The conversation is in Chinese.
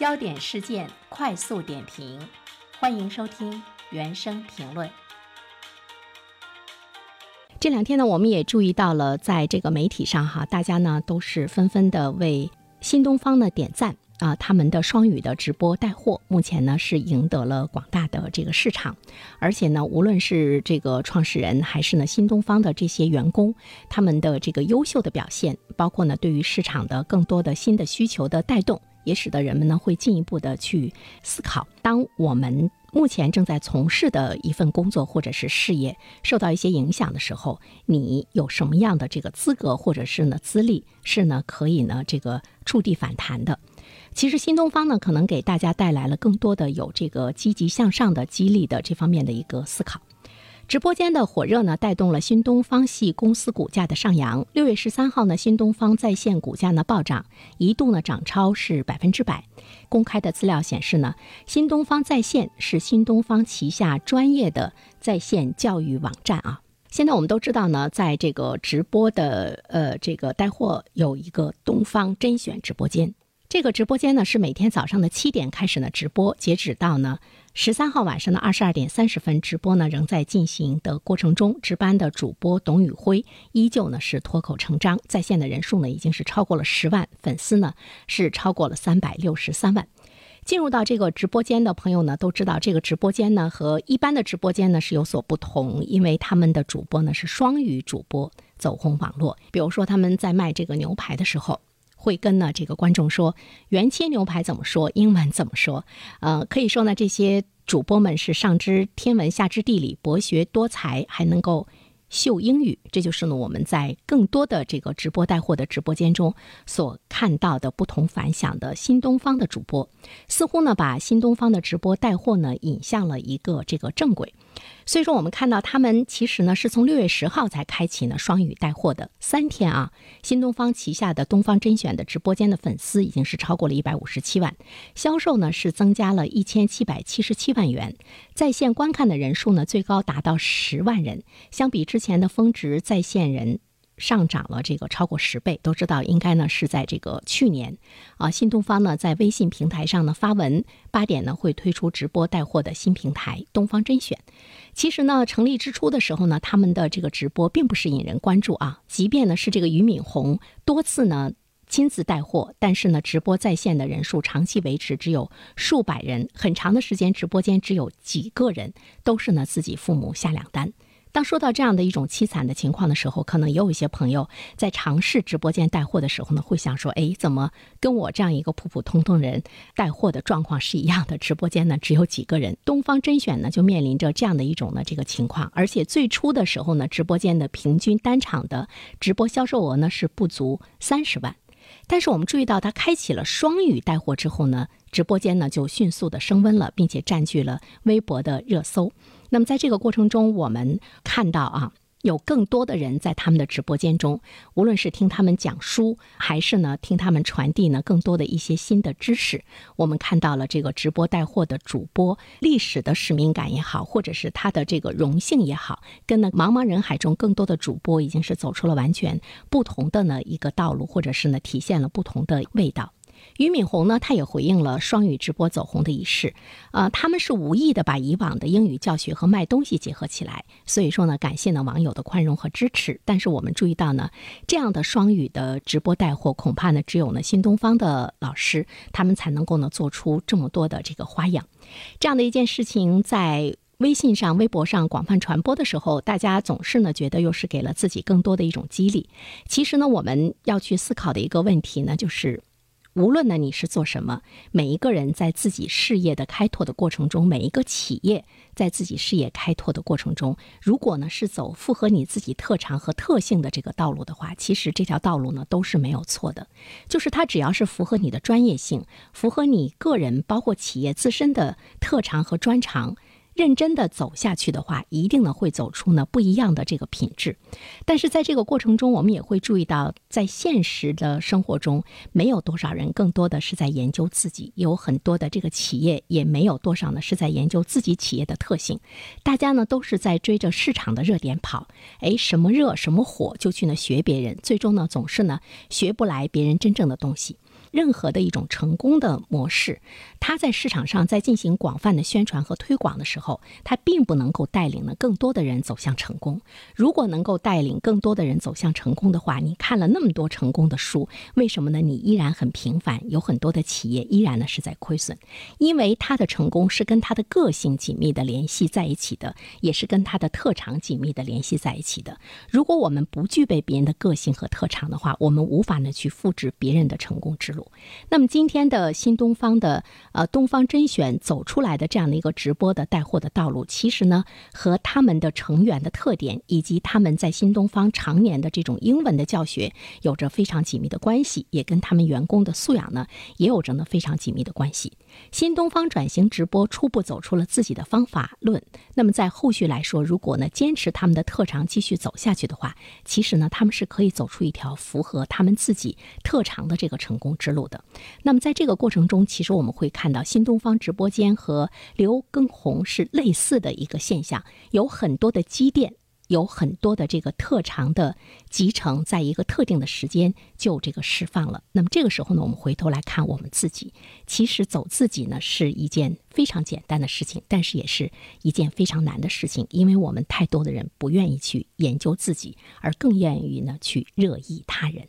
焦点事件快速点评，欢迎收听原声评论。这两天呢，我们也注意到了，在这个媒体上哈，大家呢都是纷纷的为新东方呢点赞啊，他们的双语的直播带货，目前呢是赢得了广大的这个市场，而且呢，无论是这个创始人还是呢新东方的这些员工，他们的这个优秀的表现，包括呢对于市场的更多的新的需求的带动。也使得人们呢会进一步的去思考，当我们目前正在从事的一份工作或者是事业受到一些影响的时候，你有什么样的这个资格或者是呢资历是呢可以呢这个触地反弹的？其实新东方呢可能给大家带来了更多的有这个积极向上的激励的这方面的一个思考。直播间的火热呢，带动了新东方系公司股价的上扬。六月十三号呢，新东方在线股价呢暴涨，一度呢涨超是百分之百。公开的资料显示呢，新东方在线是新东方旗下专业的在线教育网站啊。现在我们都知道呢，在这个直播的呃这个带货有一个东方甄选直播间。这个直播间呢是每天早上的七点开始呢直播，截止到呢十三号晚上的二十二点三十分，直播呢仍在进行的过程中。值班的主播董宇辉依旧呢是脱口成章，在线的人数呢已经是超过了十万，粉丝呢是超过了三百六十三万。进入到这个直播间的朋友呢都知道，这个直播间呢和一般的直播间呢是有所不同，因为他们的主播呢是双语主播，走红网络。比如说他们在卖这个牛排的时候。会跟呢这个观众说原切牛排怎么说，英文怎么说？呃，可以说呢这些主播们是上知天文下知地理，博学多才，还能够。秀英语，这就是呢我们在更多的这个直播带货的直播间中所看到的不同凡响的新东方的主播，似乎呢把新东方的直播带货呢引向了一个这个正轨。所以说，我们看到他们其实呢是从六月十号才开启呢双语带货的三天啊，新东方旗下的东方甄选的直播间的粉丝已经是超过了一百五十七万，销售呢是增加了一千七百七十七万元，在线观看的人数呢最高达到十万人，相比之。前的峰值在线人上涨了这个超过十倍，都知道应该呢是在这个去年啊，新东方呢在微信平台上呢发文，八点呢会推出直播带货的新平台东方甄选。其实呢，成立之初的时候呢，他们的这个直播并不是引人关注啊，即便呢是这个俞敏洪多次呢亲自带货，但是呢直播在线的人数长期维持只有数百人，很长的时间直播间只有几个人，都是呢自己父母下两单。当说到这样的一种凄惨的情况的时候，可能也有一些朋友在尝试直播间带货的时候呢，会想说：“哎，怎么跟我这样一个普普通通人带货的状况是一样的？直播间呢只有几个人。”东方甄选呢就面临着这样的一种呢这个情况，而且最初的时候呢，直播间的平均单场的直播销售额呢是不足三十万。但是我们注意到，它开启了双语带货之后呢，直播间呢就迅速的升温了，并且占据了微博的热搜。那么在这个过程中，我们看到啊。有更多的人在他们的直播间中，无论是听他们讲书，还是呢听他们传递呢更多的一些新的知识，我们看到了这个直播带货的主播历史的使命感也好，或者是他的这个荣幸也好，跟那茫茫人海中更多的主播已经是走出了完全不同的呢一个道路，或者是呢体现了不同的味道。俞敏洪呢，他也回应了双语直播走红的一事，呃，他们是无意的把以往的英语教学和卖东西结合起来，所以说呢，感谢呢网友的宽容和支持。但是我们注意到呢，这样的双语的直播带货，恐怕呢只有呢新东方的老师他们才能够呢做出这么多的这个花样。这样的一件事情在微信上、微博上广泛传播的时候，大家总是呢觉得又是给了自己更多的一种激励。其实呢，我们要去思考的一个问题呢，就是。无论呢你是做什么，每一个人在自己事业的开拓的过程中，每一个企业在自己事业开拓的过程中，如果呢是走符合你自己特长和特性的这个道路的话，其实这条道路呢都是没有错的。就是它只要是符合你的专业性，符合你个人包括企业自身的特长和专长。认真的走下去的话，一定呢会走出呢不一样的这个品质。但是在这个过程中，我们也会注意到，在现实的生活中，没有多少人更多的是在研究自己，有很多的这个企业也没有多少呢是在研究自己企业的特性。大家呢都是在追着市场的热点跑，哎，什么热什么火就去呢学别人，最终呢总是呢学不来别人真正的东西。任何的一种成功的模式，它在市场上在进行广泛的宣传和推广的时候，它并不能够带领呢更多的人走向成功。如果能够带领更多的人走向成功的话，你看了那么多成功的书，为什么呢？你依然很平凡，有很多的企业依然呢是在亏损，因为他的成功是跟他的个性紧密的联系在一起的，也是跟他的特长紧密的联系在一起的。如果我们不具备别人的个性和特长的话，我们无法呢去复制别人的成功之路。那么今天的新东方的呃东方甄选走出来的这样的一个直播的带货的道路，其实呢和他们的成员的特点以及他们在新东方常年的这种英文的教学有着非常紧密的关系，也跟他们员工的素养呢也有着呢非常紧密的关系。新东方转型直播初步走出了自己的方法论，那么在后续来说，如果呢坚持他们的特长继续走下去的话，其实呢他们是可以走出一条符合他们自己特长的这个成功之路路的。那么在这个过程中，其实我们会看到新东方直播间和刘畊宏是类似的一个现象，有很多的积淀。有很多的这个特长的集成，在一个特定的时间就这个释放了。那么这个时候呢，我们回头来看我们自己，其实走自己呢是一件非常简单的事情，但是也是一件非常难的事情，因为我们太多的人不愿意去研究自己，而更愿意呢去热议他人。